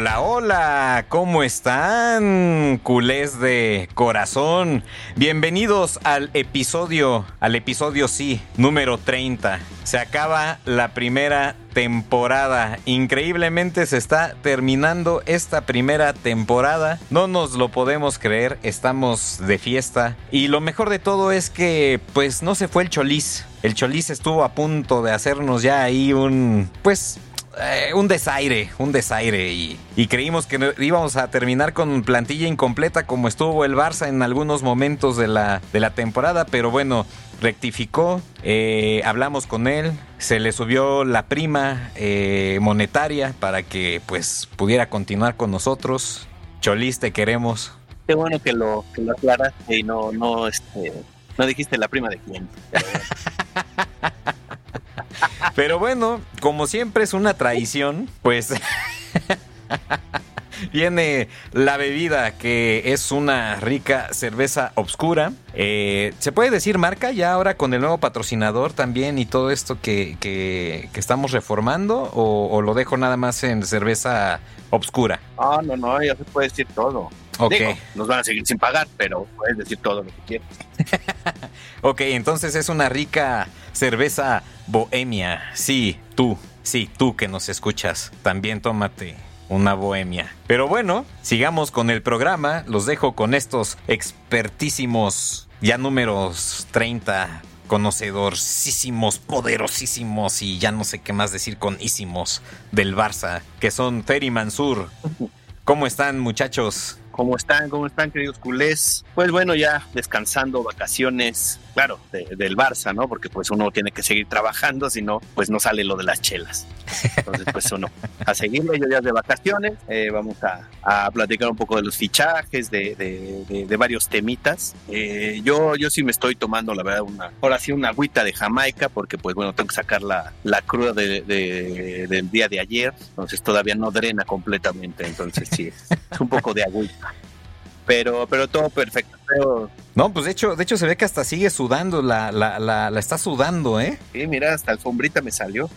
Hola, hola, ¿cómo están? Culés de corazón. Bienvenidos al episodio, al episodio sí, número 30. Se acaba la primera temporada. Increíblemente se está terminando esta primera temporada. No nos lo podemos creer, estamos de fiesta. Y lo mejor de todo es que pues no se fue el choliz. El choliz estuvo a punto de hacernos ya ahí un pues eh, un desaire, un desaire y, y, creímos que íbamos a terminar con plantilla incompleta como estuvo el Barça en algunos momentos de la, de la temporada, pero bueno, rectificó, eh, hablamos con él, se le subió la prima eh, monetaria para que pues pudiera continuar con nosotros. Cholis, te queremos. Qué bueno que lo, que lo aclaraste y no, no, este, no dijiste la prima de quién. Pero bueno, como siempre es una traición, pues viene la bebida que es una rica cerveza obscura. Eh, ¿Se puede decir marca ya ahora con el nuevo patrocinador también y todo esto que, que, estamos reformando? O, ¿O, lo dejo nada más en cerveza obscura? Ah, no, no, ya se puede decir todo. Ok. Digo, nos van a seguir sin pagar, pero puedes decir todo lo que quieras. ok, entonces es una rica cerveza bohemia. Sí, tú, sí, tú que nos escuchas, también tómate una bohemia. Pero bueno, sigamos con el programa. Los dejo con estos expertísimos, ya números 30, conocedorcísimos, poderosísimos y ya no sé qué más decir con ísimos del Barça, que son Ferry Mansur. ¿Cómo están muchachos? ¿Cómo están? ¿Cómo están, queridos culés? Pues bueno, ya descansando, vacaciones, claro, de, del Barça, ¿no? Porque pues uno tiene que seguir trabajando, si no, pues no sale lo de las chelas. Entonces, pues uno, a seguirlo, yo ya de vacaciones, eh, vamos a, a, platicar un poco de los fichajes, de, de, de varios temitas. Eh, yo, yo sí me estoy tomando, la verdad, una, ahora sí una agüita de Jamaica, porque pues bueno, tengo que sacar la, la cruda del día de ayer, entonces todavía no drena completamente, entonces sí, es un poco de agüita pero, pero todo perfecto. Pero... No, pues de hecho, de hecho se ve que hasta sigue sudando, la, la, la, la está sudando, ¿eh? Sí, mira, hasta alfombrita me salió.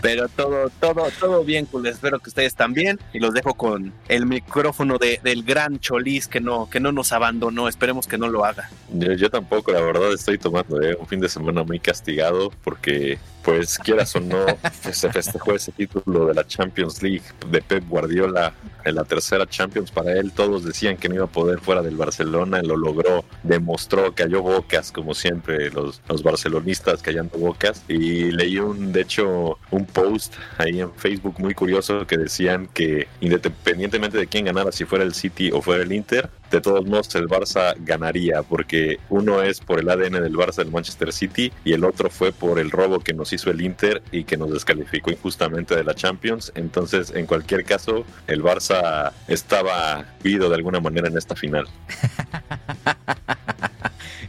Pero todo, todo, todo bien, pues espero que ustedes también. Y los dejo con el micrófono de, del gran Cholis que no, que no nos abandonó. Esperemos que no lo haga. Yo, yo tampoco, la verdad, estoy tomando ¿eh? un fin de semana muy castigado porque, pues, quieras o no, se festejó ese título de la Champions League de Pep Guardiola en la tercera Champions para él. Todos decían que no iba a poder fuera del Barcelona, lo logró, demostró, cayó bocas, como siempre, los, los barcelonistas callando bocas. Y leí un, de hecho, un post ahí en Facebook muy curioso que decían que independientemente de quién ganara, si fuera el City o fuera el Inter, de todos modos el Barça ganaría, porque uno es por el ADN del Barça del Manchester City y el otro fue por el robo que nos hizo el Inter y que nos descalificó injustamente de la Champions. Entonces, en cualquier caso, el Barça estaba vivo de alguna manera en esta final.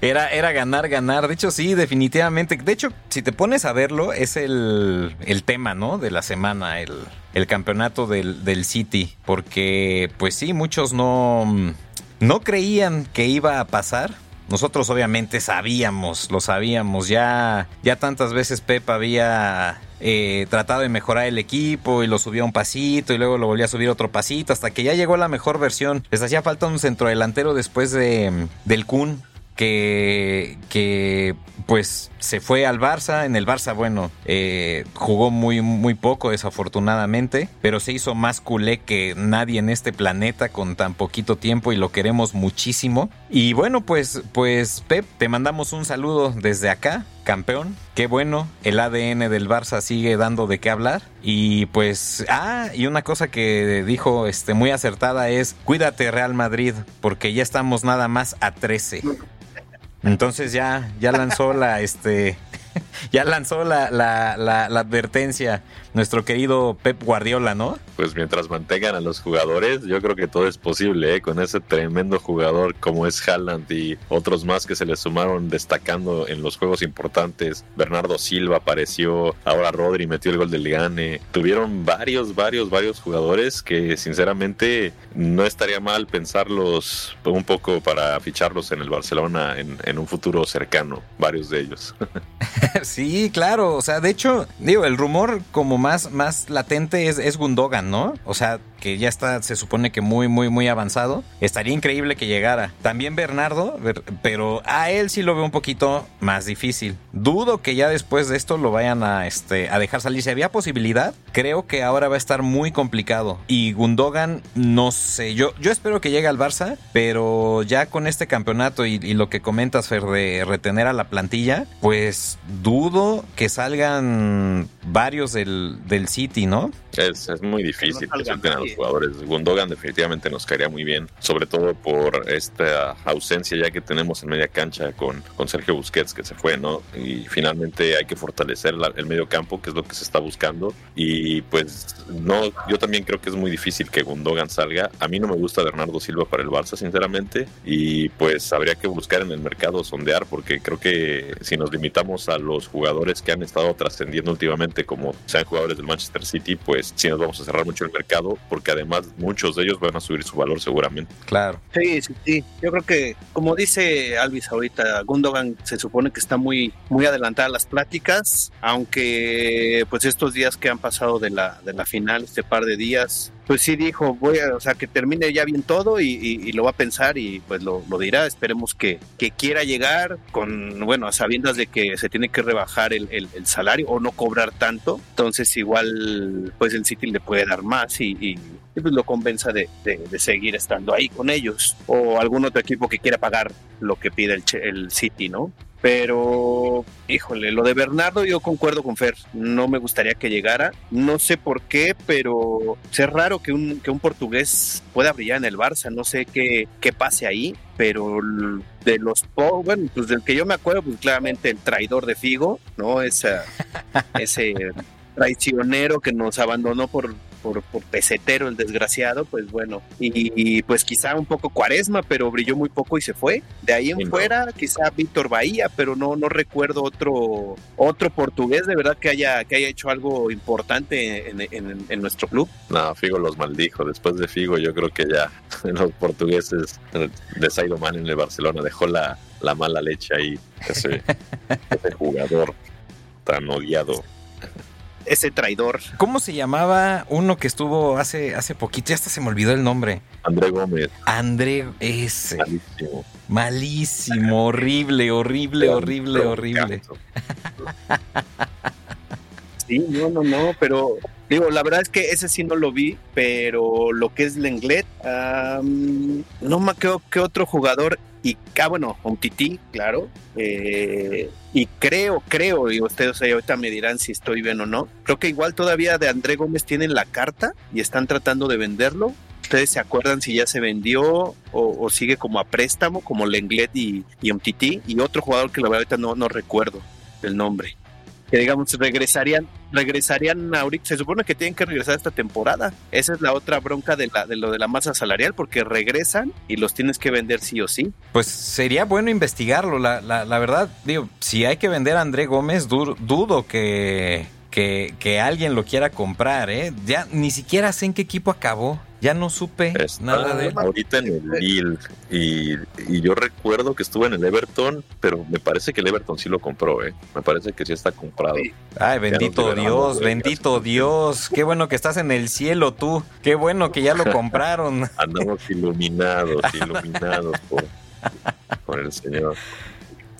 Era, era ganar, ganar. De hecho, sí, definitivamente. De hecho, si te pones a verlo, es el, el tema, ¿no? De la semana, el, el campeonato del, del, City. Porque, pues sí, muchos no, no creían que iba a pasar. nosotros obviamente sabíamos, lo sabíamos, ya, ya tantas veces Pep había eh, tratado de mejorar el equipo y lo subió un pasito y luego lo volvió a subir otro pasito hasta que ya llegó la mejor versión. Les hacía falta un centrodelantero después de, del Kun que, que pues se fue al Barça. En el Barça, bueno, eh, jugó muy, muy poco, desafortunadamente, pero se hizo más culé que nadie en este planeta con tan poquito tiempo y lo queremos muchísimo. Y bueno, pues, pues Pep, te mandamos un saludo desde acá, campeón. Qué bueno, el ADN del Barça sigue dando de qué hablar. Y pues, ah, y una cosa que dijo este, muy acertada es, cuídate Real Madrid, porque ya estamos nada más a 13. Entonces ya, ya lanzó la, este, ya lanzó la, la, la, la, advertencia nuestro querido Pep Guardiola, ¿no? Pues mientras mantengan a los jugadores, yo creo que todo es posible, ¿eh? con ese tremendo jugador como es Haaland y otros más que se le sumaron destacando en los juegos importantes. Bernardo Silva apareció, ahora Rodri metió el gol del Gane. Tuvieron varios, varios, varios jugadores que sinceramente no estaría mal pensarlos un poco para ficharlos en el Barcelona en, en un futuro cercano, varios de ellos. sí, claro. O sea, de hecho, digo, el rumor como más, más latente es, es Gundogan, ¿no? O sea, que ya está, se supone que muy, muy, muy avanzado. Estaría increíble que llegara. También Bernardo, pero a él sí lo veo un poquito más difícil. Dudo que ya después de esto lo vayan a, este, a dejar salir. Si había posibilidad, creo que ahora va a estar muy complicado. Y Gundogan, no sé, yo, yo espero que llegue al Barça, pero ya con este campeonato y, lo que comentas, Fer, de retener a la plantilla, pues dudo que salgan varios del, del City, ¿no? Es, es muy difícil que suelten a los jugadores. Gundogan definitivamente nos caería muy bien, sobre todo por esta ausencia ya que tenemos en media cancha con, con Sergio Busquets que se fue, ¿no? Y finalmente hay que fortalecer la, el medio campo, que es lo que se está buscando. Y pues no, yo también creo que es muy difícil que Gundogan salga. A mí no me gusta Bernardo Silva para el Barça, sinceramente. Y pues habría que buscar en el mercado sondear, porque creo que si nos limitamos a los jugadores que han estado trascendiendo últimamente, como sean jugadores del Manchester City, pues sí nos vamos a cerrar mucho el mercado, porque además muchos de ellos van a subir su valor seguramente. Claro. Sí, sí, sí. Yo creo que, como dice Alvis ahorita, Gundogan se supone que está muy, muy adelantada a las pláticas, aunque pues estos días que han pasado de la, de la final, este par de días, pues sí dijo, voy a, o sea, que termine ya bien todo y, lo va a pensar y pues lo, dirá. Esperemos que, que, quiera llegar con, bueno, a sabiendas de que se tiene que rebajar el, el, salario o no cobrar tanto. Entonces igual, pues el City le puede dar más y, pues lo convenza de, de, de, seguir estando ahí con ellos o algún otro equipo que quiera pagar lo que pide el, el City, ¿no? Pero, híjole, lo de Bernardo yo concuerdo con Fer, no me gustaría que llegara, no sé por qué, pero es raro que un, que un portugués pueda brillar en el Barça, no sé qué, qué pase ahí, pero de los, bueno, pues del que yo me acuerdo, pues claramente el traidor de Figo, ¿no? Esa, ese traicionero que nos abandonó por, por, por, pesetero el desgraciado, pues bueno, y, y, pues quizá un poco cuaresma, pero brilló muy poco y se fue. De ahí en sí, fuera, no. quizá Víctor Bahía, pero no, no recuerdo otro, otro portugués de verdad que haya, que haya hecho algo importante en, en, en nuestro club. No, Figo los maldijo. Después de Figo, yo creo que ya los portugueses de Sairo Man en el Barcelona dejó la, la mala leche ahí, ese, ese jugador tan odiado ese traidor. ¿Cómo se llamaba uno que estuvo hace, hace poquito? Ya hasta se me olvidó el nombre. André Gómez. André, ese. Malísimo. Malísimo, horrible, horrible, horrible, horrible. Sí, no, no, no, pero digo, la verdad es que ese sí no lo vi, pero lo que es Lenglet, um, no me acuerdo qué otro jugador y ah, bueno, un tití, claro. Eh, y creo, creo, y ustedes ahorita me dirán si estoy bien o no. Creo que igual todavía de André Gómez tienen la carta y están tratando de venderlo. ¿Ustedes se acuerdan si ya se vendió o, sigue como a préstamo, como Lenglet y, y? Y otro jugador que la verdad ahorita no, no recuerdo el nombre que digamos regresarían regresarían ahorita se supone que tienen que regresar esta temporada esa es la otra bronca de, la, de lo de la masa salarial porque regresan y los tienes que vender sí o sí pues sería bueno investigarlo la, la, la verdad digo si hay que vender a André Gómez dudo, que que, que, alguien lo quiera comprar, ¿eh? Ya ni siquiera sé en qué equipo acabó. Ya no supe Está nada de él. ahorita en el Lille y, y yo recuerdo que estuvo en el Everton, pero me parece que el Everton sí lo compró, ¿eh? Me parece que sí está comprado. Ay, bendito Dios, bendito Dios. Qué bueno que estás en el cielo tú. Qué bueno que ya lo compraron. Andamos iluminados, iluminados por, por el Señor.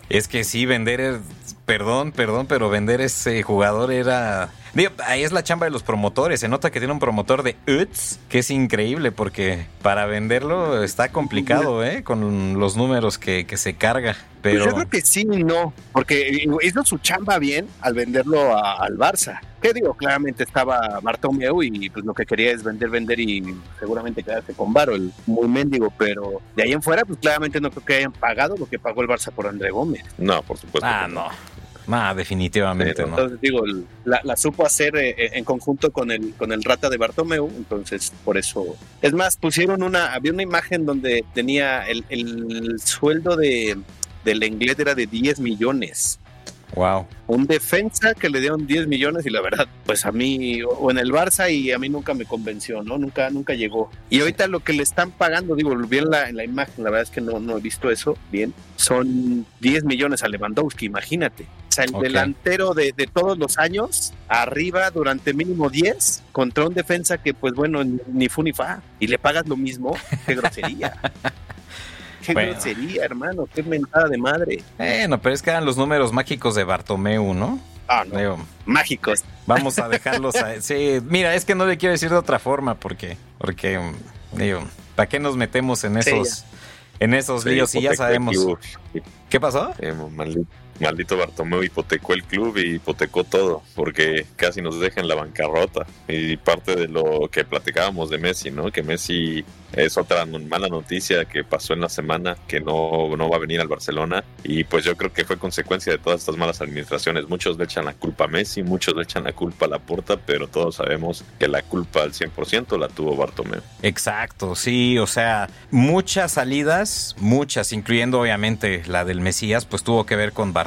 Es que sí, vender, es- perdón, perdón, pero vender ese jugador era... Digo, ahí es la chamba de los promotores. Se nota que tiene un promotor de UTS, que es increíble porque para venderlo está complicado, ¿eh? Con los números que, que se carga. Pues Pero... yo creo que sí y no, porque hizo su chamba bien al venderlo a- al Barça. ¿Qué digo? Claramente estaba Bartomeu y pues lo que quería es vender, vender y seguramente quedarse con Varo, el muy mendigo, pero de ahí en fuera, pues claramente no creo que hayan pagado lo que pagó el Barça por André Gómez. No, por supuesto. Ah, no. Ah, definitivamente Pero no. Entonces digo, la, la supo hacer eh, eh, en conjunto con el con el Rata de Bartomeu, entonces por eso. Es más, pusieron una, había una imagen donde tenía el, el sueldo de del inglés era de 10 millones. Wow. un defensa que le dieron 10 millones y la verdad, pues a mí, o en el Barça y a mí nunca me convenció, ¿no? Nunca, nunca llegó. Y ahorita lo que le están pagando, digo, lo vi en la, en la imagen, la verdad es que no, no he visto eso bien, son 10 millones a Lewandowski, imagínate. O sea, el delantero de, de todos los años, arriba durante mínimo 10, contra un defensa que, pues bueno, ni- ni fu ni fa, y le pagas lo mismo, qué grosería. Qué Bueno. grosería, hermano, qué mentada de madre. Bueno, pero es que eran los números mágicos de Bartomeu, ¿no? Ah, no, Digo, mágicos. Vamos a dejarlos a... Sí, mira, es que no le quiero decir de otra forma porque, porque, digo, ¿para qué nos metemos en Sí, esos, en esos Sí, líos? Y ya sabemos. ¿Qué pasó? Eh, maldito, maldito Bartomeu hipotecó el club y hipotecó todo, porque casi nos deja en la bancarrota. Y parte de lo que platicábamos de Messi, ¿no? Que Messi es otra mala noticia que pasó en la semana, que no, no va a venir al Barcelona. Y pues yo creo que fue consecuencia de todas estas malas administraciones. Muchos le echan la culpa a Messi, muchos le echan la culpa a Laporta, pero todos sabemos que la culpa al 100% la tuvo Bartomeu. Exacto, sí, o sea, muchas salidas, muchas, incluyendo obviamente la del Mesías, pues tuvo que ver con Bartomeu,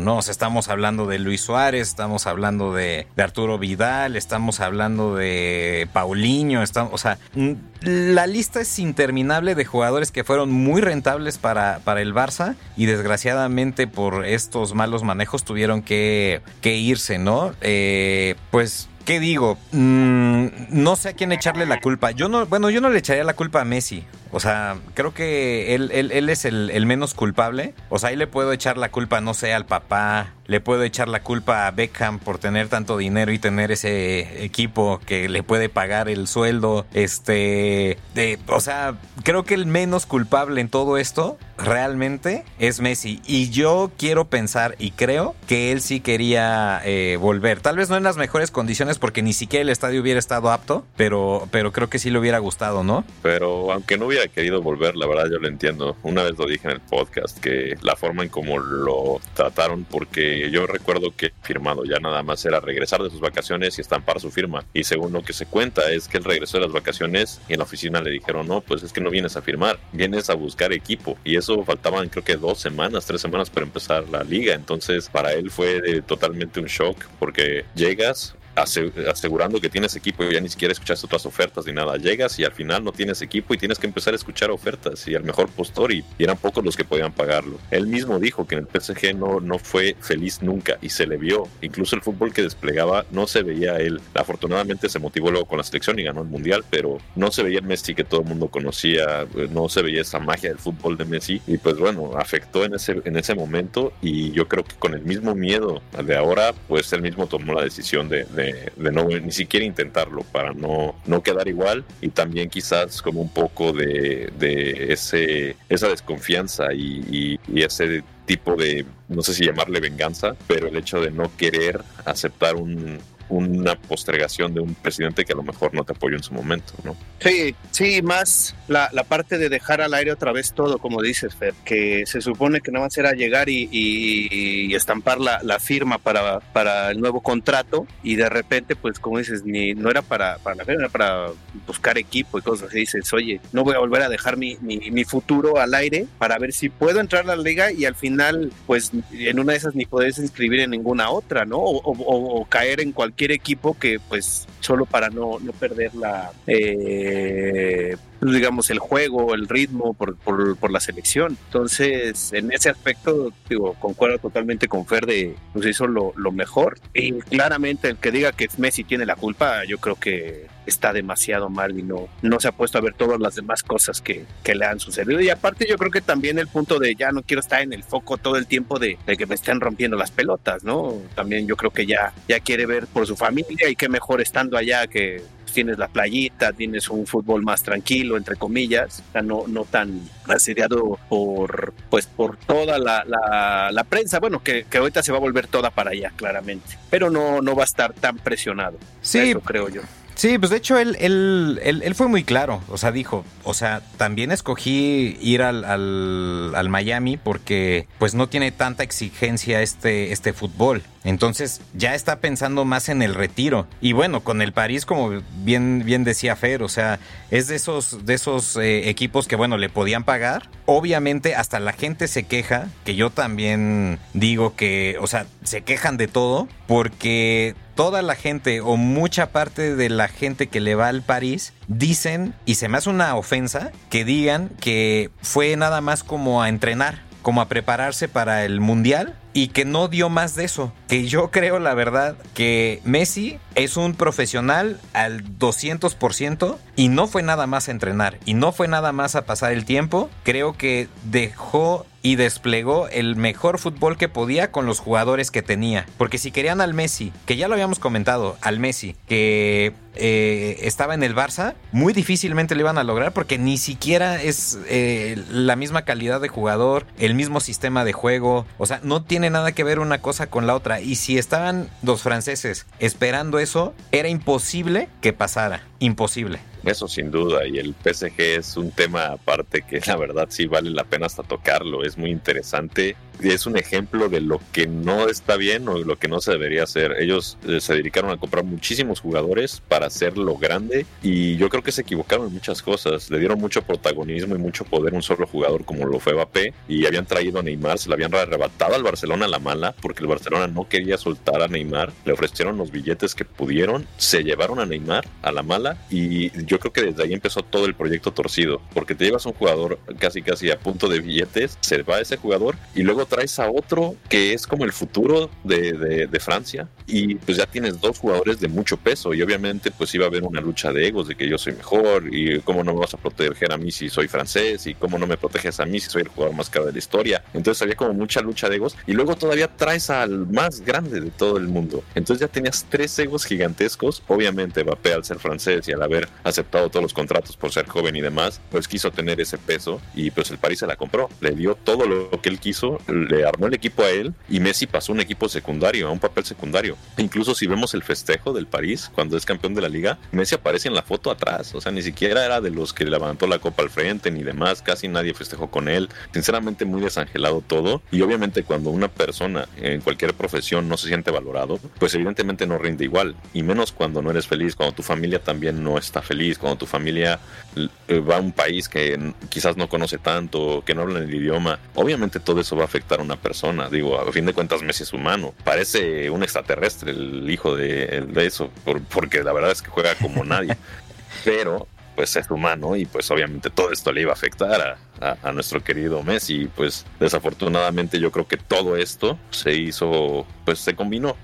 ¿no? O sea, estamos hablando de Luis Suárez, estamos hablando de, Arturo Vidal, estamos hablando de Paulinho, o sea, mm, la lista es interminable de jugadores que fueron muy rentables para, para el Barça y desgraciadamente por estos malos manejos tuvieron que, que irse, ¿no? Eh, pues ¿Qué digo? Mm, no sé a quién echarle la culpa. Yo no, bueno, yo no le echaría la culpa a Messi. O sea, creo que él, él, él es el, menos culpable. O sea, ahí le puedo echar la culpa, no sé, al papá. Le puedo echar la culpa a Beckham por tener tanto dinero y tener ese equipo que le puede pagar el sueldo. Este, de, o sea, creo que el menos culpable en todo esto realmente es Messi. Y yo quiero pensar y creo que él sí quería eh, volver. Tal vez no en las mejores condiciones porque ni siquiera el estadio hubiera estado apto, pero, pero creo que sí le hubiera gustado, ¿no? Pero aunque no hubiera querido volver, la verdad yo lo entiendo. Una vez lo dije en el podcast, que la forma en cómo lo trataron, porque yo recuerdo que firmado ya nada más era regresar de sus vacaciones y estampar su firma. Y según lo que se cuenta es que él regresó de las vacaciones y en la oficina le dijeron, no, pues es que no vienes a firmar, vienes a buscar equipo. Y eso faltaban creo que dos semanas, tres semanas para empezar la liga. Entonces para él fue totalmente un shock porque llegas asegurando que tienes equipo y ya ni siquiera escuchaste otras ofertas ni nada. Llegas y al final no tienes equipo y tienes que empezar a escuchar ofertas y al mejor postor y, eran pocos los que podían pagarlo. Él mismo dijo que en el PSG no, no fue feliz nunca y se le vio. Incluso el fútbol que desplegaba no se veía a él. Afortunadamente se motivó luego con la selección y ganó el mundial, pero no se veía el Messi que todo el mundo conocía, eh, no se veía esa magia del fútbol de Messi y pues bueno, afectó en ese, en ese momento y yo creo que con el mismo miedo de ahora, pues él mismo tomó la decisión de, de- de no ni siquiera intentarlo para no, no quedar igual y también quizás como un poco de, de ese, esa desconfianza y, y- ese tipo de, no sé si llamarle venganza, pero el hecho de no querer aceptar un, una postergación de un presidente que a lo mejor no te apoyó en su momento, ¿no? Sí, sí, más la, la parte de dejar al aire otra vez todo, como dices, Fer, que se supone que nada más era llegar y, y- y estampar la, la firma para, para el nuevo contrato y de repente, pues como dices, ni, no era para, para la firma, era para buscar equipo y cosas así. Dices, oye, no voy a volver a dejar mi, mi, mi futuro al aire para ver si puedo entrar a la liga y al final, pues en una de esas ni poderse inscribir en ninguna otra, ¿no? O, o- o caer en cualquier cualquier equipo que pues solo para no, no perder la, eh, digamos, el juego, el ritmo por, por, la selección. Entonces, en ese aspecto, digo, concuerdo totalmente con Fer de, pues hizo lo, lo mejor. Y claramente el que diga que Messi tiene la culpa, yo creo que está demasiado mal y no, no se ha puesto a ver todas las demás cosas que, que le han sucedido. Y aparte yo creo que también el punto de ya no quiero estar en el foco todo el tiempo de, de que me estén rompiendo las pelotas, ¿no? También yo creo que ya, ya quiere ver por su familia y qué mejor estando allá que tienes la playita, tienes un fútbol más tranquilo, entre comillas, no, no tan asediado por, pues, por toda la, la, prensa, bueno, que, que, ahorita se va a volver toda para allá, claramente, pero no, no va a estar tan presionado. Sí, Eso creo yo. Sí, pues de hecho él, él, él, fue muy claro, o sea, dijo, o sea, también escogí ir al, al, al, Miami porque pues no tiene tanta exigencia este, este fútbol. Entonces ya está pensando más en el retiro. Y bueno, con el París, como bien, bien decía Fer, o sea, es de esos, de esos eh, equipos que bueno, le podían pagar. Obviamente hasta la gente se queja, que yo también digo que, o sea, se quejan de todo, porque toda la gente o mucha parte de la gente que le va al París dicen, y se me hace una ofensa, que digan que fue nada más como a entrenar, como a prepararse para el Mundial y que no dio más de eso. Que yo creo, la verdad, que Messi es un profesional al 200% y no fue nada más entrenar y no fue nada más a pasar el tiempo. Creo que dejó y desplegó el mejor fútbol que podía con los jugadores que tenía. Porque si querían al Messi, que ya lo habíamos comentado, al Messi, que eh, estaba en el Barça, muy difícilmente lo iban a lograr porque ni siquiera es eh, la misma calidad de jugador, el mismo sistema de juego, o sea, no tiene nada que ver una cosa con la otra. Y si estaban los franceses esperando eso, era imposible que pasara, imposible. Eso sin duda, y el PSG es un tema aparte que la verdad sí vale la pena hasta tocarlo, es muy interesante es un ejemplo de lo que no está bien o lo que no se debería hacer. Ellos eh, se dedicaron a comprar muchísimos jugadores para hacerlo grande y yo creo que se equivocaron en muchas cosas. Le dieron mucho protagonismo y mucho poder a un solo jugador como lo fue Mbappé y habían traído a Neymar, se le habían arrebatado al Barcelona a la mala porque el Barcelona no quería soltar a Neymar, le ofrecieron los billetes que pudieron, se llevaron a Neymar a la mala y yo creo que desde ahí empezó todo el proyecto torcido porque te llevas a un jugador casi casi a punto de billetes, se va ese jugador y luego traes a otro que es como el futuro de, de, Francia y pues ya tienes dos jugadores de mucho peso y obviamente pues iba a haber una lucha de egos de que yo soy mejor y cómo no me vas a proteger a mí si soy francés y cómo no me proteges a mí si soy el jugador más caro de la historia. Entonces había como mucha lucha de egos y luego todavía traes al más grande de todo el mundo. Entonces ya tenías tres egos gigantescos. Obviamente Mbappé al ser francés y al haber aceptado todos los contratos por ser joven y demás, pues quiso tener ese peso y pues el París se la compró. Le dio todo lo que él quiso, le armó el equipo a él y Messi pasó un equipo secundario, a un papel secundario. Incluso si vemos el festejo del París cuando es campeón de la liga, Messi aparece en la foto atrás, o sea, ni siquiera era de los que levantó la copa al frente ni demás, casi nadie festejó con él. Sinceramente muy desangelado todo y obviamente cuando una persona en cualquier profesión no se siente valorado, pues evidentemente no rinde igual y menos cuando no eres feliz, cuando tu familia también no está feliz, cuando tu familia eh, va a un país que quizás no conoce tanto, que no habla el idioma, obviamente todo eso va a a una persona Digo, a fin de cuentas Messi es humano. Parece un extraterrestre el hijo de, eso, porque la verdad es que juega como nadie. Pero pues es humano y pues obviamente todo esto le iba a afectar a, a, nuestro querido Messi. Pues desafortunadamente yo creo que todo esto se hizo, pues se combinó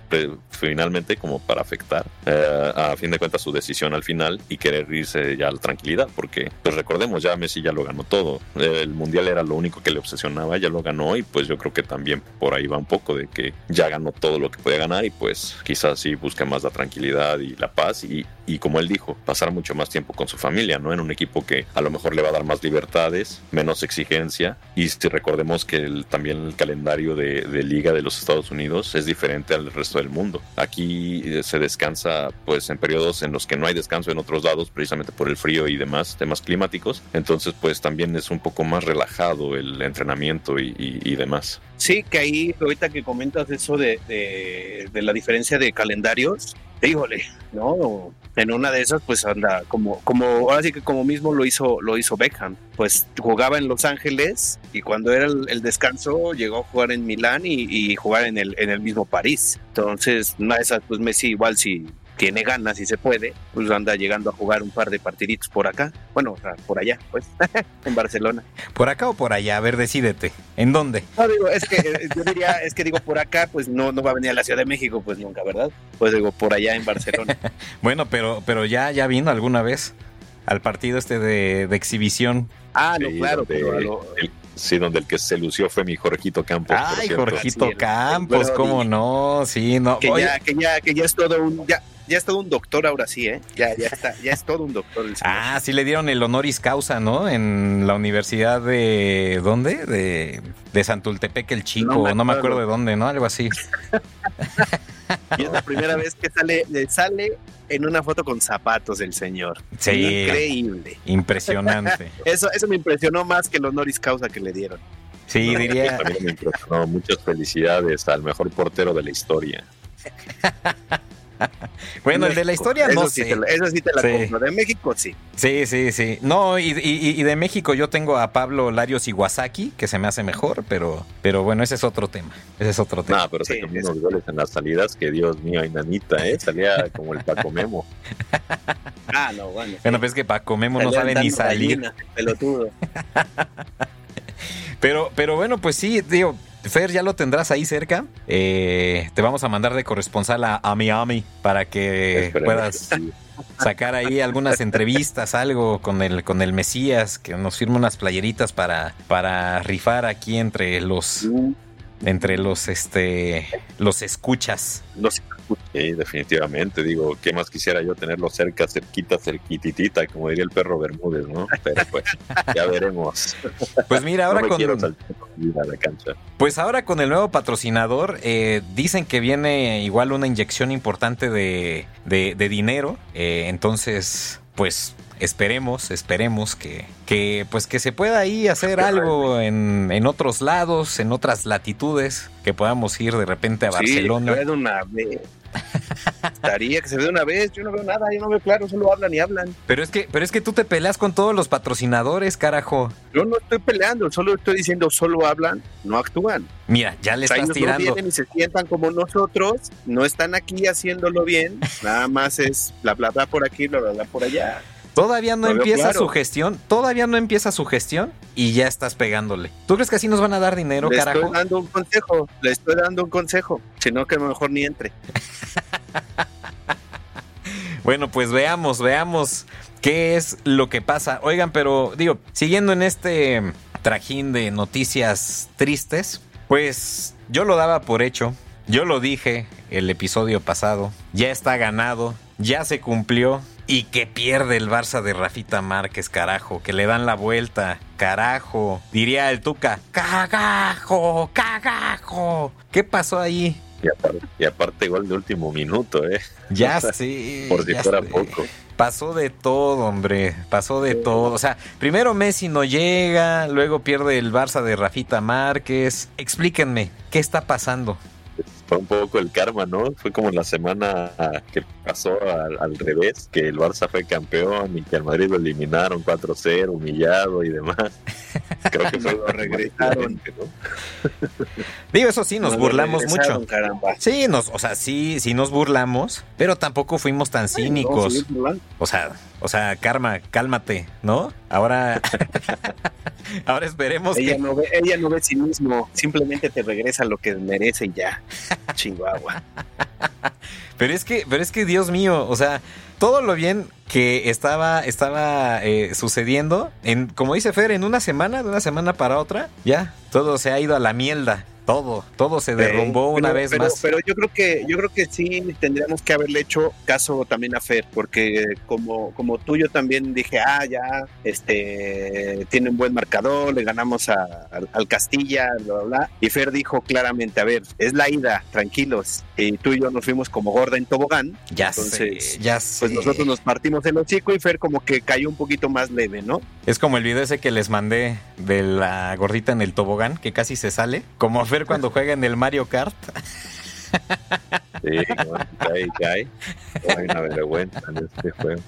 finalmente como para afectar eh, a fin de cuentas su decisión al final y querer irse ya a la tranquilidad, porque pues recordemos ya Messi ya lo ganó todo. El mundial era lo único que le obsesionaba, ya lo ganó y pues yo creo que también por ahí va un poco de que ya ganó todo lo que podía ganar y pues quizás sí busca más la tranquilidad y la paz y, y como él dijo, pasar mucho más tiempo con su familia, ¿no? En un equipo que a lo mejor le va a dar más libertades, menos exigencia. Y si recordemos que también el calendario de, liga de los Estados Unidos es diferente al resto del mundo. Aquí eh, se descansa pues en periodos en los que no hay descanso en otros lados, precisamente por el frío y demás temas climáticos. Entonces pues también es un poco más relajado el entrenamiento y demás. Sí, que ahí, ahorita que comentas eso de, de, de la diferencia de calendarios, híjole, no, en una de esas pues anda como como ahora sí que como mismo lo hizo lo hizo Beckham. Pues jugaba en Los Ángeles y cuando era el, el descanso llegó a jugar en Milán y, y, jugar en el en el mismo París. Entonces una de esas pues Messi igual si tiene ganas y se puede, pues anda llegando a jugar un par de partiditos por acá. Bueno, o sea, por allá, pues, en Barcelona. ¿Por acá o por allá? A ver, decídete. ¿En dónde? No, digo, es que eh, yo diría, es que digo por acá, pues no, no va a venir a la Ciudad de México, pues nunca, ¿verdad? Pues digo, por allá en Barcelona. bueno, pero, pero ya, ya vino alguna vez al partido este de, de exhibición. Ah, no, sí, claro, pero lo... el, Sí, donde el que se lució fue mi Jorgito Campos. Ay, Jorgito Campos, cómo no, sí, no. Que ya, que ya, que ya es todo un, ya, ya es todo un doctor ahora sí, ¿eh? Ya, ya está, ya es todo un doctor. El ah, sí le dieron el honoris causa, ¿no? En la universidad de, ¿dónde? De, de Santultepec el Chico, no me, no me acuerdo de dónde, ¿no? Algo así. y es la primera vez que sale, sale en una foto con zapatos el señor. Sí. Increíble. Impresionante. eso, eso me impresionó más que el honoris causa que le dieron. Sí, no, diría. También me impresionó. Muchas felicidades al mejor portero de la historia. bueno, el de la historia no sí sé. Te la, eso sí te la sí. compro. De México sí. Sí, sí, sí. No, y, y, y, de México yo tengo a Pablo Larios Iwasaki, que se me hace mejor, pero, pero bueno, ese es otro tema. Ese es otro tema. No, pero se comió unos goles en las salidas que Dios mío, hay nanita, ¿eh? Salía como el Paco Memo. ah, no, bueno. Sí. Bueno, pues es que Paco Memo no sabe ni salir. Gallina, pelotudo. pero, pero bueno, pues sí, digo, Fer, ya lo tendrás ahí cerca. Eh, te vamos a mandar de corresponsal a, a Miami para que Esperemos puedas sacar ahí algunas entrevistas, algo con el, con el Mesías, que nos firme unas playeritas para, para rifar aquí entre los entre los este los escuchas. Los Sí, definitivamente. Digo, ¿qué más quisiera yo tenerlo cerca, cerquita, cerquititita, como diría el perro Bermúdez, ¿no? Pero pues, ya veremos. Pues mira, ahora no con. quiero saltar a la cancha. Pues ahora con el nuevo patrocinador, eh, dicen que viene igual una inyección importante de, de, de dinero. Eh, entonces, pues esperemos, esperemos que, que, pues que se pueda ahí hacer algo en, en, otros lados, en otras latitudes, que podamos ir de repente a Barcelona. Sí, de una vez. Estaría que se ve de una vez, yo no veo nada, yo no veo claro, solo hablan y hablan. Pero es que, pero es que tú te peleas con todos los patrocinadores, carajo. Yo no estoy peleando, solo estoy diciendo, solo hablan, no actúan. Mira, ya le O sea, estás ellos no tirando. vienen y se sientan como nosotros, no están aquí haciéndolo bien, nada más es bla bla bla por aquí, bla bla bla por allá. Todavía no empieza claro. su gestión, todavía no empieza su gestión y ya estás pegándole. ¿Tú crees que así nos van a dar dinero, le carajo? estoy dando un consejo, le estoy dando un consejo, sino que mejor ni entre. Bueno, pues veamos, veamos qué es lo que pasa. Oigan, pero digo, siguiendo en este trajín de noticias tristes, pues yo lo daba por hecho. Yo lo dije el episodio pasado. Ya está ganado, ya se cumplió. Y que pierde el Barça de Rafita Márquez, carajo. Que le dan la vuelta, carajo. Diría el Tuca, cagajo, cagajo. ¿Qué pasó ahí? Y aparte, y aparte gol de último minuto, ¿eh? Ya sí. Por si ya fuera sé. poco. Pasó de todo, hombre. Pasó de todo. O sea, primero Messi no llega, luego pierde el Barça de Rafita Márquez. Explíquenme, ¿qué está pasando? Fue un poco el karma, ¿no? Fue como la semana que pasó al, al revés, que el Barça fue campeón y que al Madrid lo eliminaron 4-0, humillado y demás. Creo que fue Lo regresaron. ¿no? Digo, eso sí, nos burlamos mucho. Caramba. Sí, nos, o sea, sí, sí nos burlamos, pero tampoco fuimos tan cínicos. No, sí, burlando. O sea, o sea, Karma, cálmate, ¿no? Ahora, ahora esperemos ella que no ve, ella no ve cinismo, simplemente te regresa lo que merece y ya. Chihuahua. Pero es que, pero es que Dios mío, o sea, todo lo bien que estaba, estaba eh, sucediendo, en, como dice Fer, en una semana, de una semana para otra, ya, todo se ha ido a la mierda. Todo, todo se derrumbó una pero- vez pero, más. Pero yo creo que yo creo que sí tendríamos que haberle hecho caso también a Fer, porque como como tú yo también dije, ah, ya, este, tiene un buen marcador, le ganamos a- al, al Castilla, bla, bla, bla. Y Fer dijo claramente, a ver, es la ida, tranquilos. Y tú y yo nos fuimos como gorda en tobogán, ya entonces, sé, ya sé. pues nosotros nos partimos el hocico y Fer como que cayó un poquito más leve, ¿no? Es como el video ese que les mandé de la gordita en el tobogán, que casi se sale. Como Fer Fer cuando juega en el Mario Kart. Sí, cae, cae. Hay una vergüenza en este juego.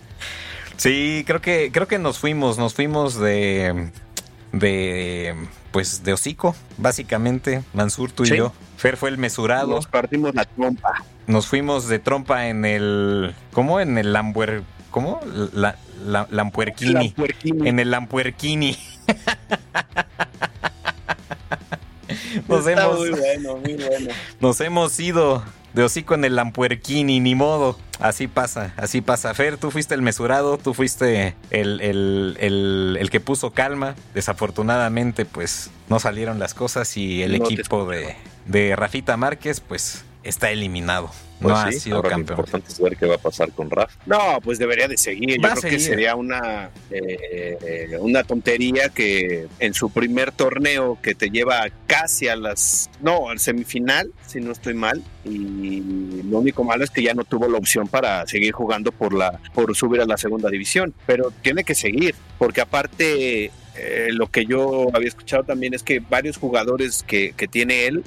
Sí, creo que, creo que nos fuimos, nos fuimos de, de, pues de hocico, básicamente, Mansur, tú y Sí. yo. Fer fue el mesurado. Nos partimos la trompa. Nos fuimos de trompa en el, ¿cómo? En el Lambuer, ¿cómo? La, la- Lampuerquini. La puerquini. En el Lampuerquini. nos, Está hemos, muy bueno, muy bueno. nos hemos ido de hocico en el Lampuerquini, ni modo. Así pasa, así pasa. Fer, tú fuiste el mesurado, tú fuiste el, el- el- el que puso calma. Desafortunadamente, pues no salieron las cosas y el No equipo de, de Rafita Márquez, pues está eliminado. Pues no ha sí, sido ahora lo campeón. importante es ver qué va a pasar con Raf. No, pues debería de seguir. Va Yo creo que sería una, eh, una tontería que en su primer torneo que te lleva casi a las... No, al semifinal, si no estoy mal. Y lo único malo es que ya no tuvo la opción para seguir jugando por, la, por subir a la segunda división. Pero tiene que seguir, porque aparte... eh, lo que yo había escuchado también es que varios jugadores que, que tiene él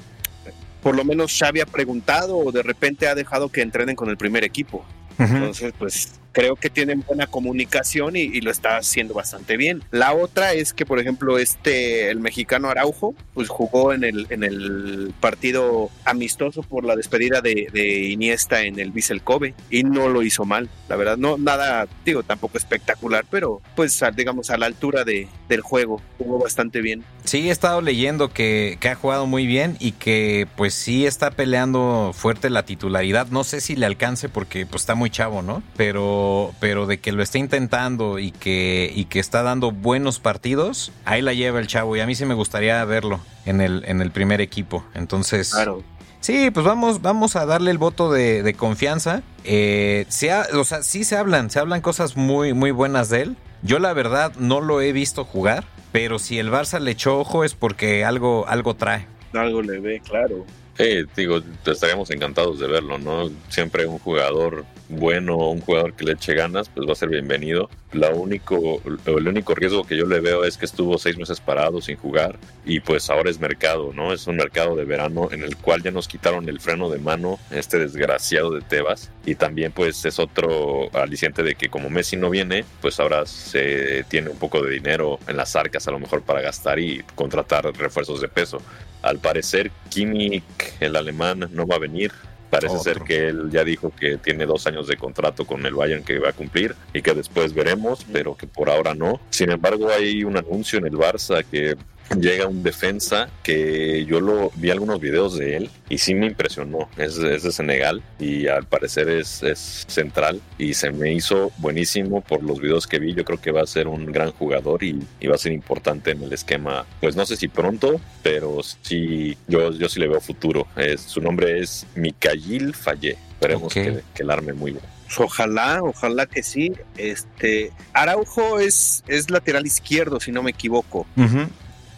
por lo menos Xavi ha preguntado o de repente ha dejado que entrenen con el primer equipo. Entonces, pues creo que tienen buena comunicación y, lo está haciendo bastante bien. La otra es que, por ejemplo, este, el mexicano Araujo, pues jugó en el, en el partido amistoso por la despedida de, Iniesta en el Vissel Kobe y no lo hizo mal. La verdad, no nada, digo, tampoco espectacular, pero pues digamos a la altura de, del juego, jugó bastante bien. Sí, he estado leyendo que, que ha jugado muy bien y que pues sí está peleando fuerte la titularidad. No sé si le alcance porque pues está muy chavo, ¿no? Pero, pero de que lo está intentando y que, y que está dando buenos partidos, ahí la lleva el chavo y a mí sí me gustaría verlo en el, en el primer equipo. Entonces, Claro. Sí, pues vamos, vamos a darle el voto de, de confianza. Eh, se ha- o sea, sí se hablan, se hablan cosas muy, muy buenas de él. Yo la verdad no lo he visto jugar, pero si el Barça le echó ojo es porque algo, algo trae. Algo le ve, claro. Eh, digo, estaríamos encantados de verlo, ¿no? Siempre un jugador bueno, un jugador que le eche ganas, pues va a ser bienvenido. La único, el único riesgo que yo le veo es que estuvo seis meses parado sin jugar y pues ahora es mercado, ¿no? Es un mercado de verano en el cual ya nos quitaron el freno de mano, este desgraciado de Tebas y también pues es otro aliciente de que como Messi no viene, pues ahora se tiene un poco de dinero en las arcas a lo mejor para gastar y contratar refuerzos de peso. Al parecer, Kimmich, el alemán, no va a venir. Parece Otro. ser que él ya dijo que tiene dos años de contrato con el Bayern que va a cumplir y que después veremos, pero que por ahora no. Sin embargo, hay un anuncio en el Barça que llega un defensa que yo lo vi algunos videos de él y sí me impresionó. Es, es de Senegal y al parecer es, es central y se me hizo buenísimo por los videos que vi. Yo creo que va a ser un gran jugador y, y va a ser importante en el esquema. Pues no sé si pronto, pero sí, yo, yo sí le veo futuro. Es, su nombre es Mikayil Fallé. Esperemos Ok. que, que el arme muy bien. Pues ojalá, ojalá que sí. Este Araujo es, es lateral izquierdo, si no me equivoco.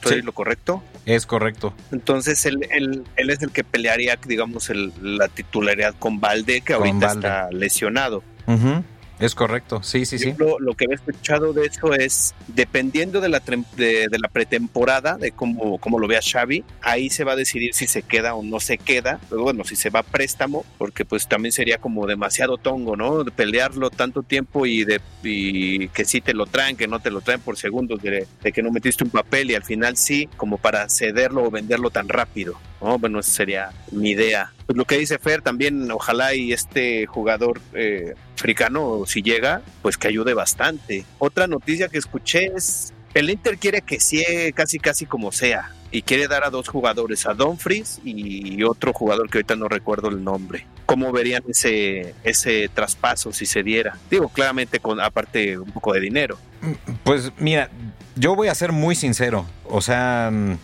¿Estoy Sí. lo correcto? Es correcto. Entonces él, él, él es el que pelearía, digamos, el- la titularidad con Valde, que Con ahorita Valde. está lesionado. Es correcto. Sí, sí, sí. Lo, lo que había escuchado de eso es, dependiendo de la, de, de la pretemporada, de cómo, cómo lo vea Xavi, ahí se va a decidir si se queda o no se queda. Pero bueno, si se va a préstamo, porque pues también sería como demasiado tongo, ¿no? De pelearlo tanto tiempo y de y que sí te lo traen, que no te lo traen por segundos, de, de que no metiste un papel y al final sí, como para cederlo o venderlo tan rápido. ¿no? Bueno, esa sería mi idea. Pues lo que dice Fer también, ojalá y este jugador eh, africano, si llega, pues que ayude bastante. Otra noticia que escuché es, el Inter quiere que sie casi casi como sea, y quiere dar a dos jugadores, a Dumfries y otro jugador que ahorita no recuerdo el nombre. ¿Cómo verían ese, ese traspaso si se diera? Digo, claramente con aparte un poco de dinero. Pues mira, yo voy a ser muy sincero. O sea, mm,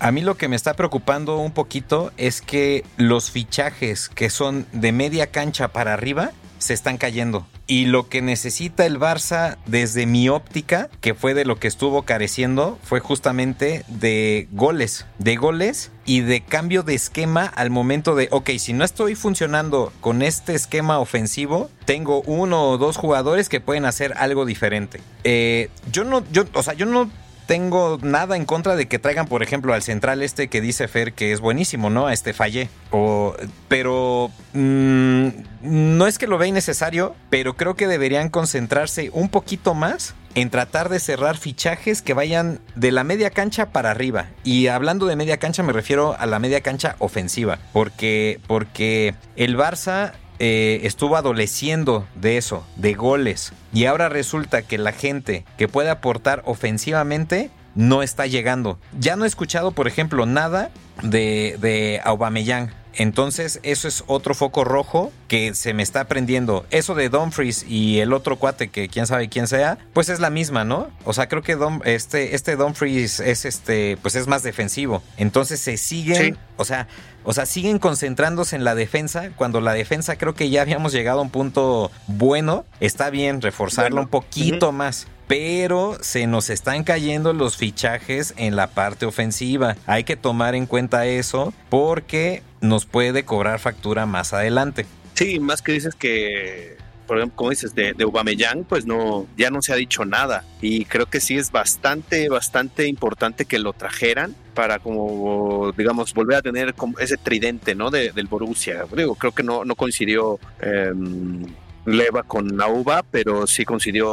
a mí lo que me está preocupando un poquito es que los fichajes que son de media cancha para arriba se están cayendo. Y lo que necesita el Barça, desde mi óptica, que fue de lo que estuvo careciendo, fue justamente de goles. De goles y de cambio de esquema al momento de, ok, si no estoy funcionando con este esquema ofensivo, tengo uno o dos jugadores que pueden hacer algo diferente. Eh, yo no, yo, o sea, yo no tengo nada en contra de que traigan, por ejemplo, al central este que dice Fer que es buenísimo, ¿no? A este Fallé. O, pero mm, no es que lo vea innecesario, pero creo que deberían concentrarse un poquito más en tratar de cerrar fichajes que vayan de la media cancha para arriba. Y hablando de media cancha me refiero a la media cancha ofensiva, porque, porque el Barça eh, estuvo adoleciendo de eso, de goles. Y ahora resulta que la gente que puede aportar ofensivamente no está llegando. Ya no he escuchado, por ejemplo, nada de, de Aubameyang. Entonces, eso es otro foco rojo que se me está prendiendo. Eso de Dumfries y el otro cuate que quién sabe quién sea, pues es la misma, ¿no? O sea, creo que este, este Dumfries es este, pues es más defensivo. Entonces se siguen, o sea, o sea, siguen concentrándose en la defensa cuando la defensa creo que ya habíamos llegado a un punto bueno. Está bien reforzarlo un poquito más pero se nos están cayendo los fichajes en la parte ofensiva. Hay que tomar en cuenta eso porque nos puede cobrar factura más adelante. Sí, más que dices que por ejemplo, como dices, de, de pues no, ya no se ha dicho nada. Y creo que sí es bastante, bastante importante que lo trajeran para como, digamos, volver a tener ese tridente, ¿no? del Borussia. Digo, creo que no, no coincidió em, Leva con Auba, pero sí coincidió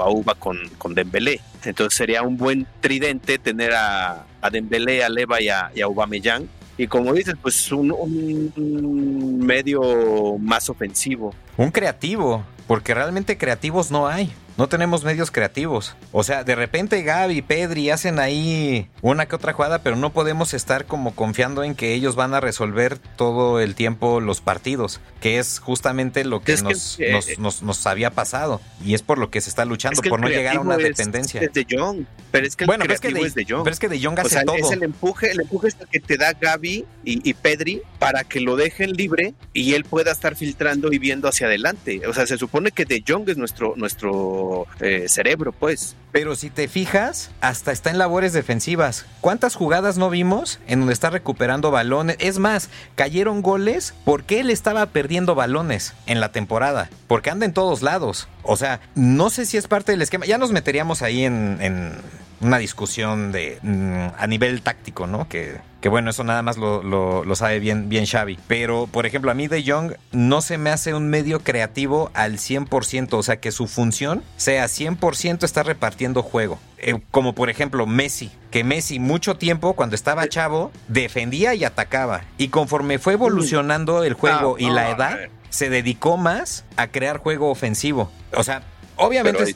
Auba con, con Dembélé. Entonces sería un buen tridente tener a, a Dembélé, a Leva y a, y Aubameyang. Y como dices, pues un, un medio más ofensivo. Un creativo, porque realmente creativos no hay. No tenemos medios creativos. O sea, de repente Gaby y Pedri hacen ahí una que otra jugada, pero no podemos estar como confiando en que ellos van a resolver todo el tiempo los partidos, que es justamente lo que, nos, eh, nos, había pasado. Y es por lo que se está luchando, por no llegar a una dependencia. Es de Young, pero es que el bueno, creativo es de, Young. Pero es que de Young hace todo. Es el empuje, el empuje es el que te da Gaby y, Pedri para que lo dejen libre y él pueda estar filtrando y viendo hacia adelante. O sea, se supone que de Young es nuestro, nuestro eh, cerebro, pues. Pero si te fijas, hasta está en labores defensivas. ¿Cuántas jugadas no vimos en donde está recuperando balones? Es más, cayeron goles porque él estaba perdiendo balones en la temporada. Porque anda en todos lados. O sea, no sé si es parte del esquema. Ya nos meteríamos ahí en, una discusión de mm, a nivel táctico, ¿no? Que que bueno, eso nada más lo, sabe bien, bien Xavi. Pero, por ejemplo, a mí De Jong no se me hace un medio creativo al 100%, o sea, que su función sea 100% estar repartiendo juego. Eh, como por ejemplo Messi, que Messi mucho tiempo cuando estaba chavo defendía y atacaba. Y conforme fue evolucionando el juego y la edad, se dedicó más a crear juego ofensivo. O sea, obviamente...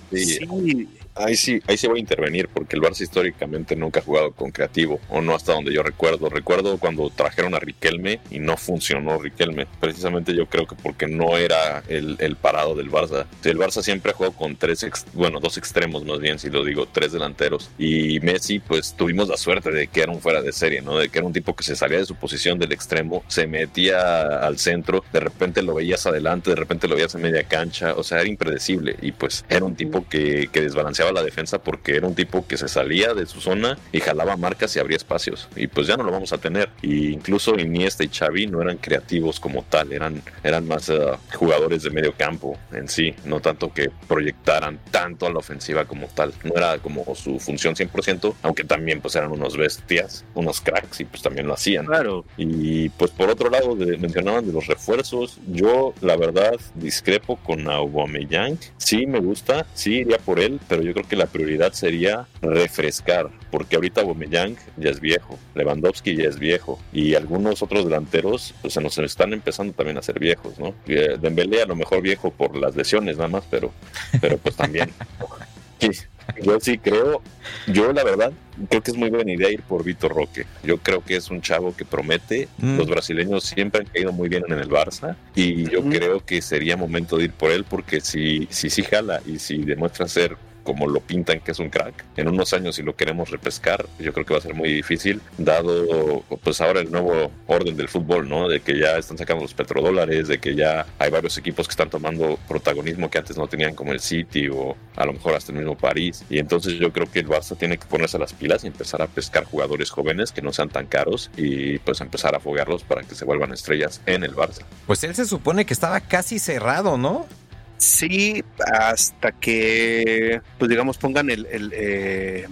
Ahí sí, ahí sí voy a intervenir porque el Barça históricamente nunca ha jugado con creativo, o no hasta donde yo recuerdo. Recuerdo cuando trajeron a Riquelme y no funcionó Riquelme. Precisamente yo creo que porque no era el, el parado del Barça. El Barça siempre ha jugado con tres, bueno, dos extremos más bien, si lo digo, tres delanteros. Y Messi, pues tuvimos la suerte de que era un fuera de serie, ¿no? De que era un tipo que se salía de su posición del extremo, se metía al centro, de repente lo veías adelante, de repente lo veías en media cancha, o sea, era impredecible. Y pues era un tipo que, que desbalanceaba la defensa porque era un tipo que se salía de su zona y jalaba marcas y abría espacios. Y pues ya no lo vamos a tener. Y incluso Iniesta y Xavi no eran creativos como tal, eran, eran más eh, jugadores de medio campo en sí, no tanto que proyectaran tanto a la ofensiva como tal. No era como su función 100%, aunque también pues eran unos bestias, unos cracks y pues también lo hacían. Claro. Y pues por otro lado mencionaban de los refuerzos, yo la verdad discrepo con Aubameyang. Sí me gusta, sí iría por él, pero yo creo que la prioridad sería refrescar, porque ahorita Aubameyang ya es viejo, Lewandowski ya es viejo y algunos otros delanteros pues se nos están empezando también a ser viejos, ¿no? Dembélé a lo mejor viejo por las lesiones nada más, pero pero pues también. yo sí creo, yo la verdad creo que es muy buena idea ir por Vitor Roque. Yo creo que es un chavo que promete. Mm. Los brasileños siempre han caído muy bien en el Barça y yo creo que sería momento de ir por él porque si si sí jala y si demuestra ser como lo pintan que es un crack. En unos años si lo queremos repescar, yo creo que va a ser muy difícil, dado pues ahora el nuevo orden del fútbol, ¿no? De que ya están sacando los petrodólares, de que ya hay varios equipos que están tomando protagonismo que antes no tenían como el City o a lo mejor hasta el mismo París. Y entonces yo creo que el Barça tiene que ponerse las pilas y empezar a pescar jugadores jóvenes que no sean tan caros y pues empezar a foguearlos para que se vuelvan estrellas en el Barça. Pues él se supone que estaba casi cerrado, ¿no? Sí, hasta que, pues digamos, pongan el, el, eh,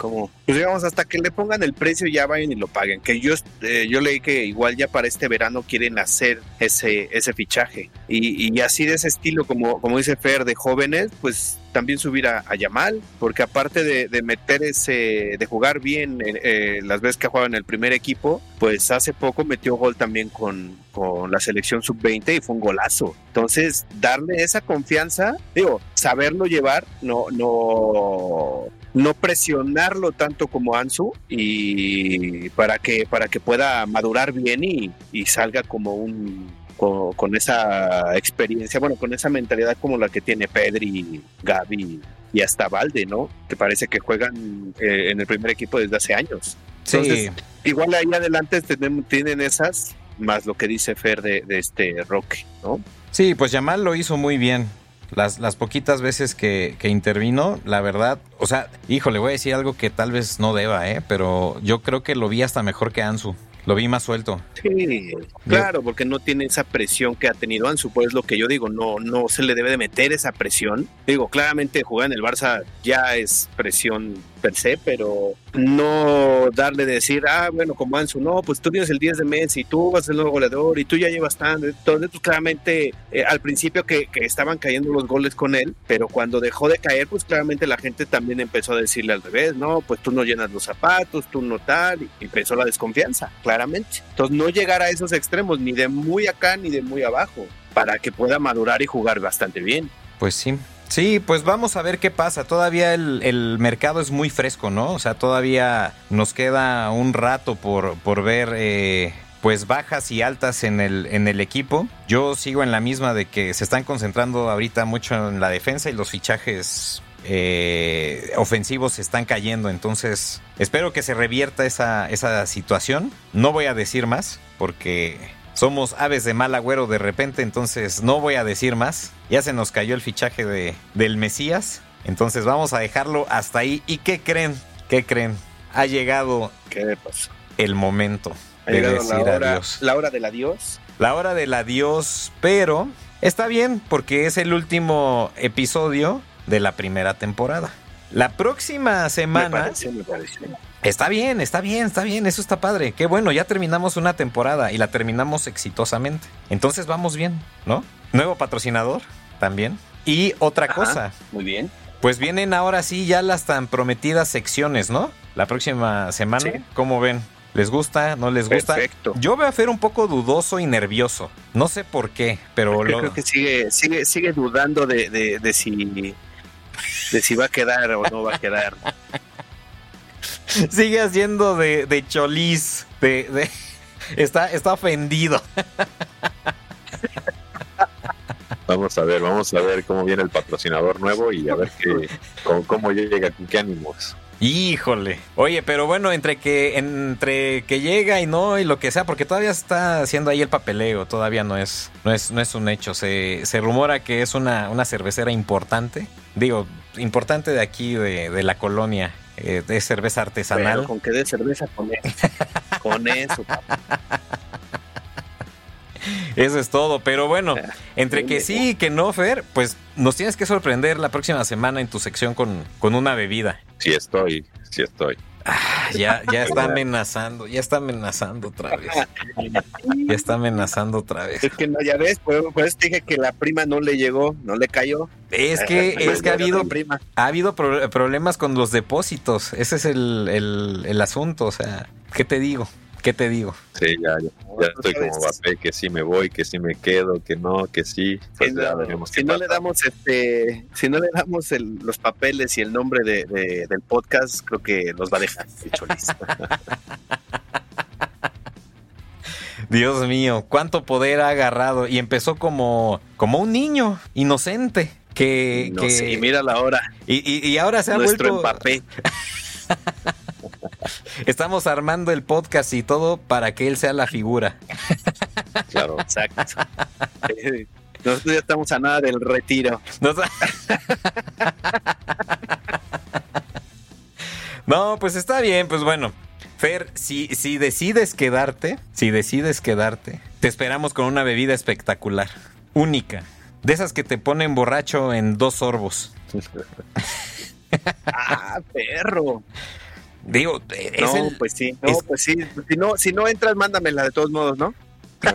como, pues digamos, hasta que le pongan el precio ya vayan y lo paguen. Que yo, eh, yo leí que igual ya para este verano quieren hacer ese, ese fichaje. Y, y así de ese estilo, como, como dice Fer, de jóvenes, pues también subir a, a Yamal, porque aparte de, de, meter ese, de jugar bien eh, eh, las veces que ha jugado en el primer equipo, pues hace poco metió gol también con, con la selección sub-20 y fue un golazo. Entonces, darle esa confianza, digo, saberlo llevar, no, no, no presionarlo tanto como Ansu y para que, para que pueda madurar bien y, y salga como un con, con, esa experiencia, bueno, con esa mentalidad como la que tiene Pedri, Gaby y hasta Valde, ¿no? Que parece que juegan eh, en el primer equipo desde hace años. Entonces, sí. igual ahí adelante tienen, tienen esas, más lo que dice Fer de, de este Roque, ¿no? Sí, pues Yamal lo hizo muy bien. Las, las poquitas veces que, que, intervino, la verdad, o sea, hijo, le voy a decir algo que tal vez no deba, ¿eh? Pero yo creo que lo vi hasta mejor que Ansu. Lo vi más suelto. Sí, claro, porque no tiene esa presión que ha tenido Ansu, pues es lo que yo digo, no, no se le debe de meter esa presión. Digo, claramente jugar en el Barça ya es presión per se, pero no darle de decir, ah, bueno, como Ansu, no, pues tú tienes el 10 de Messi, tú vas el nuevo goleador y tú ya llevas tanto. Entonces, pues claramente eh, al principio que, que, estaban cayendo los goles con él, pero cuando dejó de caer, pues claramente la gente también empezó a decirle al revés, no, pues tú no llenas los zapatos, tú no tal, y empezó la desconfianza, claramente. Entonces, no llegar a esos extremos, ni de muy acá ni de muy abajo, para que pueda madurar y jugar bastante bien. Pues sí, Sí, pues vamos a ver qué pasa. Todavía el, el, mercado es muy fresco, ¿no? O sea, todavía nos queda un rato por, por ver eh, pues bajas y altas en el, en el equipo. Yo sigo en la misma de que se están concentrando ahorita mucho en la defensa y los fichajes eh, ofensivos están cayendo. Entonces, espero que se revierta esa, esa situación. No voy a decir más porque somos aves de mal agüero de repente, entonces no voy a decir más. Ya se nos cayó el fichaje de, del Mesías, entonces vamos a dejarlo hasta ahí. ¿Y qué creen? ¿Qué creen? Ha llegado ¿Qué pasó? el momento ha de decir la hora, adiós. La hora del adiós. La hora del adiós, pero está bien porque es el último episodio de la primera temporada. La próxima semana. Me parece, me parece. Está bien, está bien, está bien, eso está padre. Qué bueno, ya terminamos una temporada y la terminamos exitosamente. Entonces vamos bien, ¿no? Nuevo patrocinador también. Y otra Ajá, cosa. Muy bien. Pues vienen ahora sí ya las tan prometidas secciones, ¿no? La próxima semana. Sí. ¿Cómo ven? ¿Les gusta? ¿No les gusta? Perfecto. Yo veo a Fer un poco dudoso y nervioso. No sé por qué, pero Yo lo... creo que sigue, sigue, sigue dudando de, de, de si de si va a quedar o no va a quedar. sigue haciendo de, de choliz, de, de, está, está ofendido. Vamos a ver, vamos a ver cómo viene el patrocinador nuevo y a ver qué, cómo, cómo llega, con qué ánimos. Híjole. Oye, pero bueno, entre que entre que llega y no y lo que sea, porque todavía está haciendo ahí el papeleo, todavía no es no es no es un hecho. Se, se rumora que es una, una cervecera importante. Digo, importante de aquí de, de la colonia. Eh, de cerveza artesanal. Pero con que de cerveza con eso. con eso, papá. Eso es todo, pero bueno, entre que sí y que no, Fer, pues nos tienes que sorprender la próxima semana en tu sección con, con una bebida. Sí estoy, sí estoy. Ah, ya, ya está amenazando, ya está amenazando otra vez. Ya está amenazando otra vez. Es que no, ya ves, pues, pues dije que la prima no le llegó, no le cayó. Es que, es que ha habido, prima. ha habido pro problemas con los depósitos. Ese es el, el, el asunto. O sea, ¿qué te digo? ¿Qué te digo? Sí, ya, ya, ya estoy como Mbappé, que sí me voy, que sí me quedo, que no, que sí. Pues ya veremos si no pasa. le damos este, si no le damos el, los papeles y el nombre de, de, del podcast, creo que nos va a dejar hecho listo. Dios mío, cuánto poder ha agarrado y empezó como, como un niño inocente que, no que... sé, mira la hora. Y, y, y ahora se ha Nuestro vuelto Mbappé. Estamos armando el podcast y todo para que él sea la figura. Claro, exacto. Nosotros ya estamos a nada del retiro. Nos... no, pues está bien, pues bueno. Fer, si, si decides quedarte, si decides quedarte, te esperamos con una bebida espectacular, única, de esas que te ponen borracho en dos sorbos. ah, perro. Digo, es no, el- pues sí, no, es- pues sí. Si no, si no entras, mándamela de todos modos, ¿no?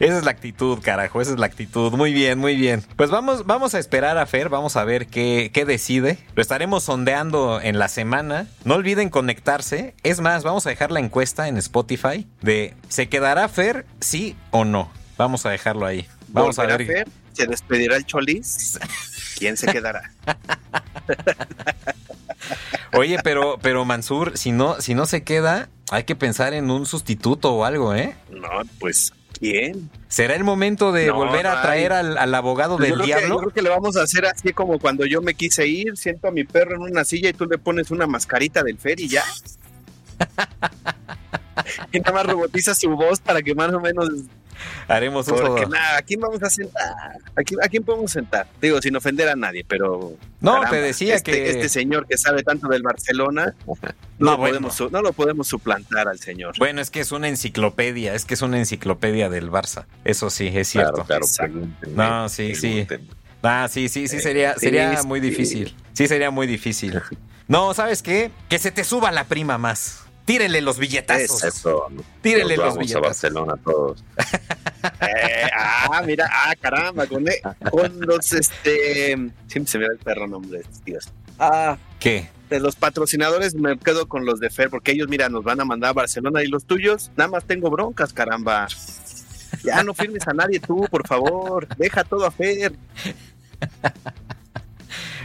Esa es la actitud, carajo, esa es la actitud. Muy bien, muy bien. Pues vamos, vamos a esperar a Fer, vamos a ver qué, qué decide. Lo estaremos sondeando en la semana. No olviden conectarse. Es más, vamos a dejar la encuesta en Spotify de ¿se quedará Fer, sí o no? Vamos a dejarlo ahí. Vamos a ver. Fer, se despedirá el Cholis. ¿Quién se quedará? Oye, pero, pero Mansur, si no, si no se queda, hay que pensar en un sustituto o algo, ¿eh? No, pues, ¿quién? ¿Será el momento de No, volver a traer al, al abogado del yo, que, yo diablo? creo que le vamos a hacer así como cuando yo me quise ir, siento a mi perro en una silla y tú le pones una mascarita del Fer y ya. y nada más robotiza su voz para que más o menos Haremos uso. porque nada, ¿a quién vamos a sentar? ¿A quién, a quién podemos sentar? Digo, sin ofender a nadie, pero No, te decía este, que- este señor que sabe tanto del Barcelona no, No, lo bueno. podemos, no lo podemos suplantar al señor. Bueno, es que es una enciclopedia, es que es una enciclopedia del Barça. Eso sí, es cierto. Claro, claro, No, sí, sí. Ah, sí, sí, sí, Eh, sería, sí, sería sí. muy difícil. Sí, sería muy difícil. No, ¿sabes qué? Que se te suba la prima más. Tírenle los billetazos. Eso, Tírenle nos los vamos a. Barcelona todos. Eh, ah, mira, ah, caramba, con, e- con los, este, siempre se me da el perro nombre, Dios. Ah, ¿Qué? de los patrocinadores me quedo con los de Fer, porque ellos, mira, nos van a mandar a Barcelona y los tuyos, nada más tengo broncas, caramba. Ya no firmes a nadie tú, por favor, deja todo a Fer.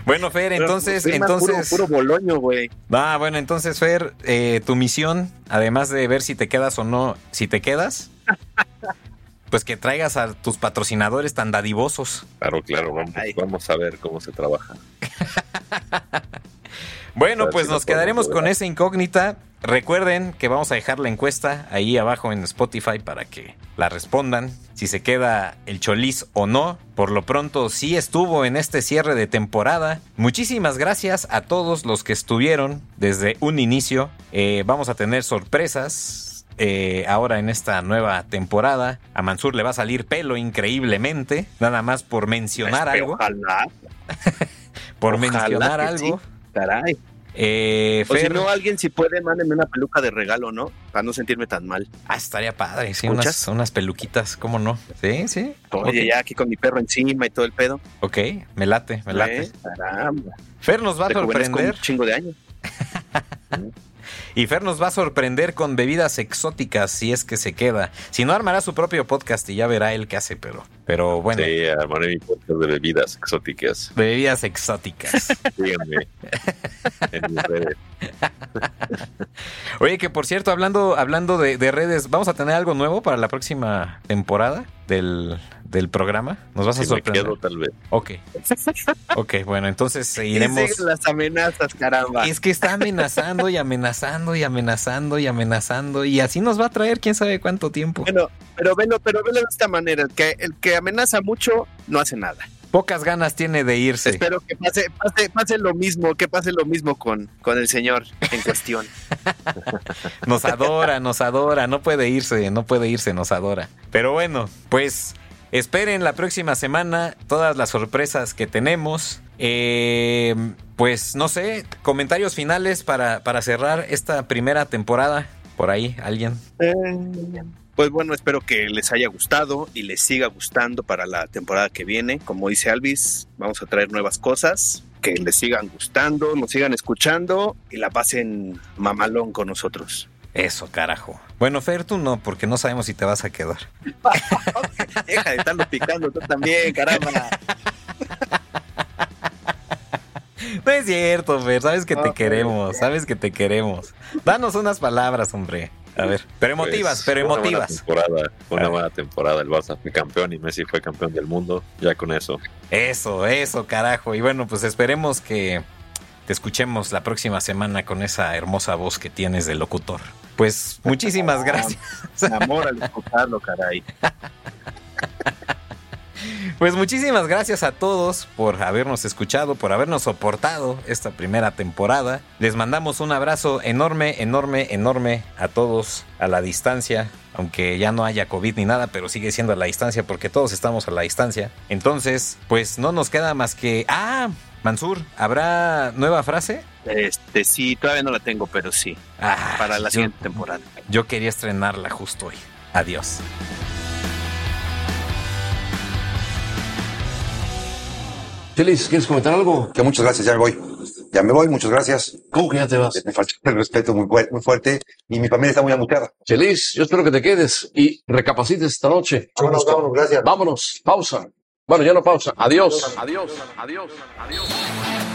Bueno, Fer, entonces, Firma entonces. Puro, puro boloño, güey. Ah, bueno, entonces, Fer, eh, tu misión, además de ver si te quedas o no, si te quedas, pues que traigas a tus patrocinadores tan dadivosos. Claro, claro, vamos, vamos a ver cómo se trabaja. Bueno, pues si nos quedaremos con esa incógnita. Recuerden que vamos a dejar la encuesta ahí abajo en Spotify para que la respondan. Si se queda el Choliz o no. Por lo pronto sí estuvo en este cierre de temporada. Muchísimas gracias a todos los que estuvieron desde un inicio. Eh, vamos a tener sorpresas. eh, ahora en esta nueva temporada a Mansur le va a salir pelo increíblemente, nada más por mencionar Este, algo, Ojalá, por ojalá mencionar algo. sí, caray. Eh, O si Fer- no, alguien si puede, mándenme una peluca de regalo, ¿no? Para no sentirme tan mal. Ah, estaría padre, sí, unas, unas peluquitas, ¿cómo no? Sí, sí. Oye, ya aquí con mi perro encima y todo el pedo. ok, me late, me late. Eh, Caramba. Fer nos va a sorprender un chingo de años. y Fer nos va a sorprender con bebidas exóticas si es que se queda. Si no, armará su propio podcast y ya verá él qué hace, pero, pero bueno, Sí, armaré mi podcast de bebidas exóticas. bebidas exóticas. Síganme en mis redes. Oye, que por cierto, hablando, hablando de, de redes, ¿vamos a tener algo nuevo para la próxima temporada del, del programa? ¿Nos vas a Si me sorprender? quedo, tal vez. Ok. Ok, bueno, entonces siguen las amenazas, caramba. Es que está amenazando y amenazando y amenazando y amenazando y así nos va a traer quién sabe cuánto tiempo. Bueno, pero velo, pero velo de esta manera, el que, el que amenaza mucho no hace nada. Pocas ganas tiene de irse. Espero que pase, pase, pase lo mismo, que pase lo mismo con, con el señor en cuestión. Nos adora, nos adora, no puede irse, no puede irse, nos adora. Pero bueno, pues esperen la próxima semana todas las sorpresas que tenemos. Eh, pues no sé, comentarios finales para, para cerrar esta primera temporada. Por ahí, alguien. Eh, Pues bueno, espero que les haya gustado y les siga gustando para la temporada que viene. Como dice Alvis, vamos a traer nuevas cosas, que les sigan gustando, nos sigan escuchando y la pasen mamalón con nosotros. Eso, carajo. Bueno, Fer, tú no, porque no sabemos si te vas a quedar. Deja de estarlo picando tú también, caramba. No es cierto, Fer, sabes que te queremos, sabes que te queremos. Danos unas palabras, hombre. A ver, pero emotivas, Pues, pero una buena emotivas. temporada, una ver. buena temporada. El Barça fue campeón y Messi fue campeón del mundo. Ya con eso. Eso, eso, carajo. Y bueno, pues esperemos que te escuchemos la próxima semana con esa hermosa voz que tienes de locutor. Pues muchísimas gracias. Me amor al escucharlo, caray. Pues muchísimas gracias a todos por habernos escuchado, por habernos soportado esta primera temporada. Les mandamos un abrazo enorme, enorme, enorme a todos a la distancia, aunque ya no haya COVID ni nada, pero sigue siendo a la distancia porque todos estamos a la distancia. Entonces, pues no nos queda más que... Ah, Mansur, ¿habrá nueva frase? Este, sí, todavía no la tengo, pero sí. Ah, para la yo- siguiente temporada. Yo quería estrenarla justo hoy. Adiós. Chelis, ¿quieres comentar algo? Que muchas gracias, ya me voy. Ya me voy, muchas gracias. ¿Cómo que ya te vas? Me falta el respeto muy, muy fuerte y mi familia está muy angustiada. Chelis, yo espero que te quedes y recapacites esta noche. Vámonos, vámonos, gracias. Vámonos, pausa. Bueno, ya no pausa. Adiós. Adiós. Adiós. Adiós.